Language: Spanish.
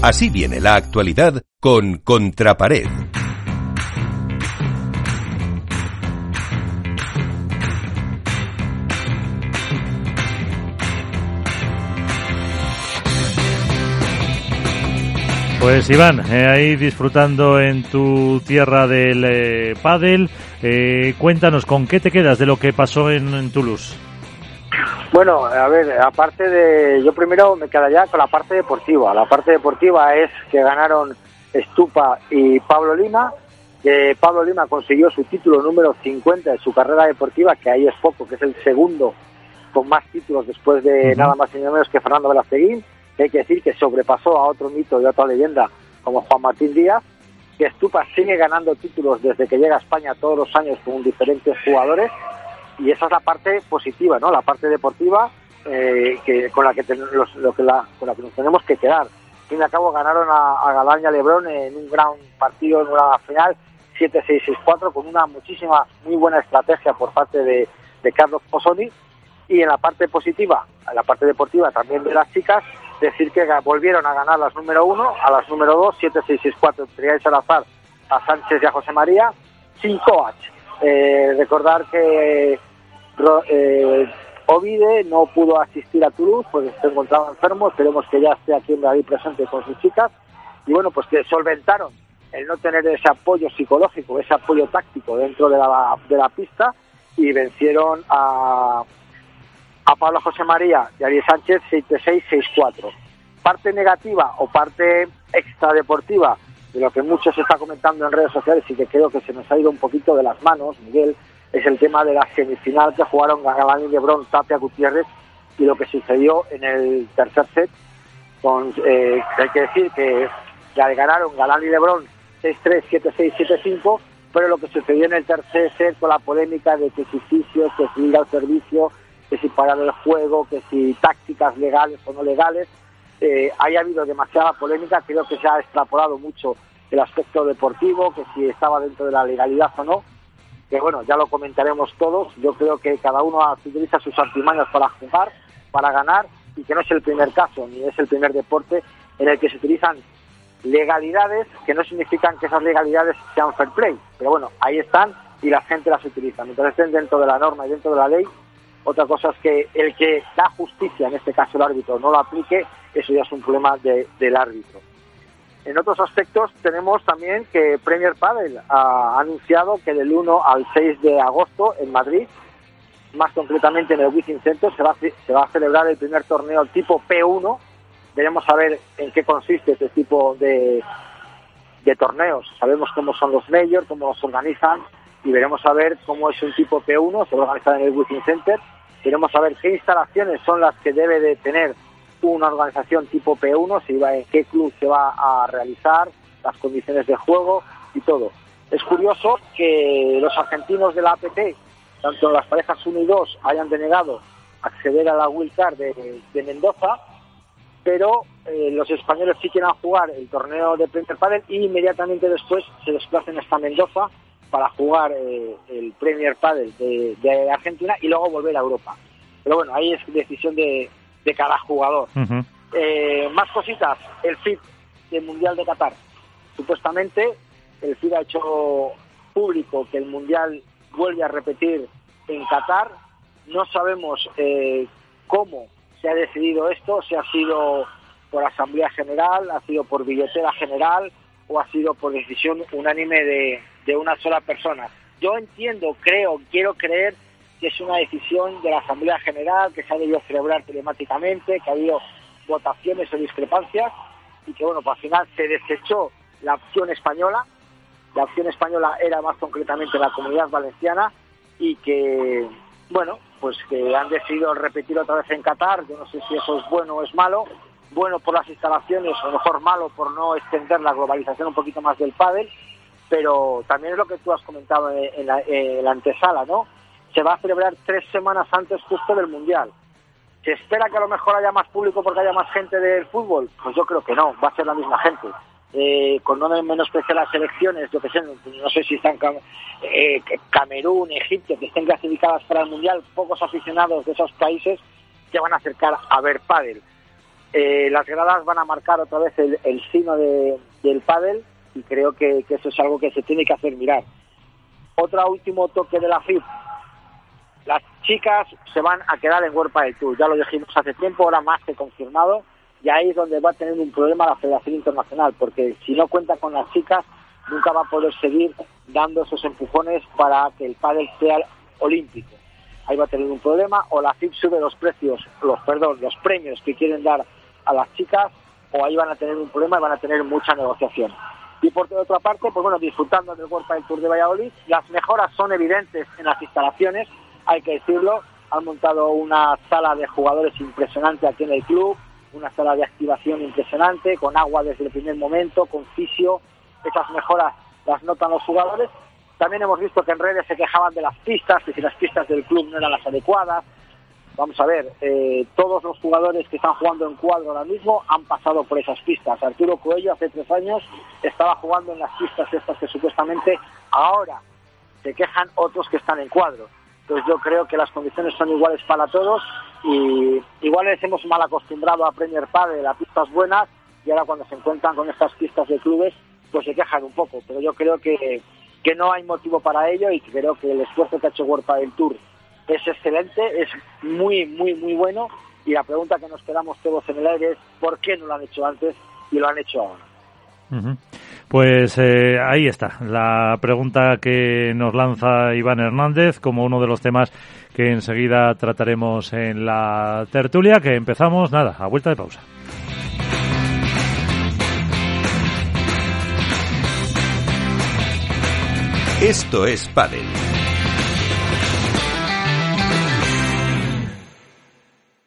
Así viene la actualidad con Contrapared. Pues Iván, eh, ahí disfrutando en tu tierra del eh, pádel, eh, cuéntanos con qué te quedas de lo que pasó en, Toulouse. Bueno, a ver, aparte de, yo primero me quedaría con la parte deportiva. La parte deportiva es que ganaron Estupa y Pablo Lima, que Pablo Lima consiguió su título número 50 de su carrera deportiva, que ahí es poco, que es el segundo con más títulos después de nada más y nada menos que Fernando Velasteguín hay que decir que sobrepasó a otro mito y otra leyenda como Juan Martín Díaz, que Estupa sigue ganando títulos desde que llega a España todos los años con diferentes jugadores y esa es la parte positiva, ¿no? La parte deportiva eh, que con la que, lo que la, con la que nos tenemos que quedar. Al fin y al cabo ganaron a, a Galán y a Lebrón en un gran partido, en una final 7-6-6-4 con una muchísima, muy buena estrategia por parte de, Carlos Posoni y en la parte positiva, en la parte deportiva también de las chicas, decir que volvieron a ganar las número uno, a las número dos, 7, 6, 6, 4, Triay Salazar, a Sánchez y a José María, sin coach. Eh, recordar que eh, Ovide no pudo asistir a Toulouse, pues se encontraba enfermo, esperemos que ya esté aquí en Madrid presente con sus chicas, y bueno, pues que solventaron el no tener ese apoyo psicológico, ese apoyo táctico dentro de la, de la pista, y vencieron a, a Pablo José María y Ariel Sánchez 7-6-6-4. Parte negativa o parte extradeportiva de lo que mucho se está comentando en redes sociales y que creo que se nos ha ido un poquito de las manos, Miguel, es el tema de la semifinal que jugaron Galán y Lebrón, Tapia Gutiérrez y lo que sucedió en el tercer set. Con, eh, hay que decir que ya ganaron Galán y Lebrón 6-3, 7-6, 7-5, pero lo que sucedió en el tercer set con la polémica de que si fisios, que si ir al servicio, que si parar el juego, que si tácticas legales o no legales. Eh, haya habido demasiada polémica, creo que se ha extrapolado mucho el aspecto deportivo, que si estaba dentro de la legalidad o no, que bueno, ya lo comentaremos todos, yo creo que cada uno utiliza sus artimañas para jugar, para ganar, y que no es el primer caso, ni es el primer deporte en el que se utilizan legalidades que no significan que esas legalidades sean fair play, pero bueno, ahí están y la gente las utiliza. Mientras estén dentro de la norma y dentro de la ley, otra cosa es que el que da justicia, en este caso el árbitro, no lo aplique, eso ya es un problema del árbitro. En otros aspectos tenemos también que Premier Padel ha anunciado que del 1 al 6 de agosto en Madrid, más concretamente en el Wizzing Center, se va, a celebrar el primer torneo tipo P1. Veremos a ver en qué consiste este tipo de, torneos. Sabemos cómo son los majors, cómo los organizan y veremos a ver cómo es un tipo P1, se va a organizar en el Wizzing Center Queremos saber qué instalaciones son las que debe de tener una organización tipo P1, si va, en qué club se va a realizar, las condiciones de juego y todo. Es curioso que los argentinos de la APT, tanto las parejas 1 y 2, hayan denegado acceder a la Wild Card de, Mendoza, pero eh, los españoles sí quieren jugar el torneo de Premier Padel y inmediatamente después se desplacen hasta Mendoza para jugar eh, el Premier Padel de, Argentina y luego volver a Europa. Pero bueno, ahí es decisión de, cada jugador. Eh, más cositas, el FIT del Mundial de Qatar. Supuestamente el FIT ha hecho público que el Mundial vuelve a repetir en Qatar. No sabemos eh, cómo se ha decidido esto, si ha sido por Asamblea General, ha sido por billetera general o ha sido por decisión unánime de, de una sola persona. Yo entiendo, creo, quiero creer que es una decisión de la Asamblea General, que se ha debido celebrar telemáticamente, que ha habido votaciones o discrepancias y que, bueno, pues al final se desechó la opción española. La opción española era más concretamente la comunidad valenciana y que, bueno, pues que han decidido repetir otra vez en Qatar. Yo no sé si eso es bueno o es malo. Bueno por las instalaciones, o mejor malo por no extender la globalización un poquito más del pádel pero también es lo que tú has comentado en la, antesala, ¿no? Se va a celebrar tres semanas antes justo del Mundial. ¿Se espera que a lo mejor haya más público porque haya más gente del fútbol? Pues yo creo que no, va a ser la misma gente. Eh, con no menospreciar las elecciones, yo que sé, no sé si están eh, Camerún, Egipto, que estén clasificadas para el Mundial, pocos aficionados de esos países se van a acercar a ver pádel. Eh, las gradas van a marcar otra vez el, el sino de, del pádel y creo que, que, eso es algo que se tiene que hacer mirar. Otro último toque de la FIP. Las chicas se van a quedar en World del Tour. Ya lo dijimos hace tiempo, ahora más que confirmado. Y ahí es donde va a tener un problema la Federación Internacional, porque si no cuenta con las chicas, nunca va a poder seguir dando esos empujones para que el pádel sea olímpico. Ahí va a tener un problema, o la FIP sube los precios, los perdón, los premios que quieren dar a las chicas, o ahí van a tener un problema y van a tener mucha negociación. Y por otra parte, pues bueno, disfrutando del World del Tour de Valladolid, las mejoras son evidentes en las instalaciones, hay que decirlo, han montado una sala de jugadores impresionante aquí en el club, una sala de activación impresionante, con agua desde el primer momento, con fisio, esas mejoras las notan los jugadores. También hemos visto que en redes se quejaban de las pistas, que si las pistas del club no eran las adecuadas. Vamos a ver, eh, todos los jugadores que están jugando en cuadro ahora mismo han pasado por esas pistas. Arturo Coello hace tres años estaba jugando en las pistas estas que supuestamente ahora se quejan otros que están en cuadro. Entonces yo creo que las condiciones son iguales para todos y igual les hemos mal acostumbrado a Premier Padel a pistas buenas y ahora cuando se encuentran con estas pistas de clubes pues se quejan un poco, pero yo creo que, que no hay motivo para ello y creo que el esfuerzo que ha hecho World del Tour es excelente, es muy, muy, muy bueno y la pregunta que nos quedamos todos en el aire es ¿por qué no lo han hecho antes y lo han hecho ahora? Pues eh, ahí está, la pregunta que nos lanza Iván Hernández como uno de los temas que enseguida trataremos en la tertulia, que empezamos, nada, a vuelta de pausa. Esto es Padel.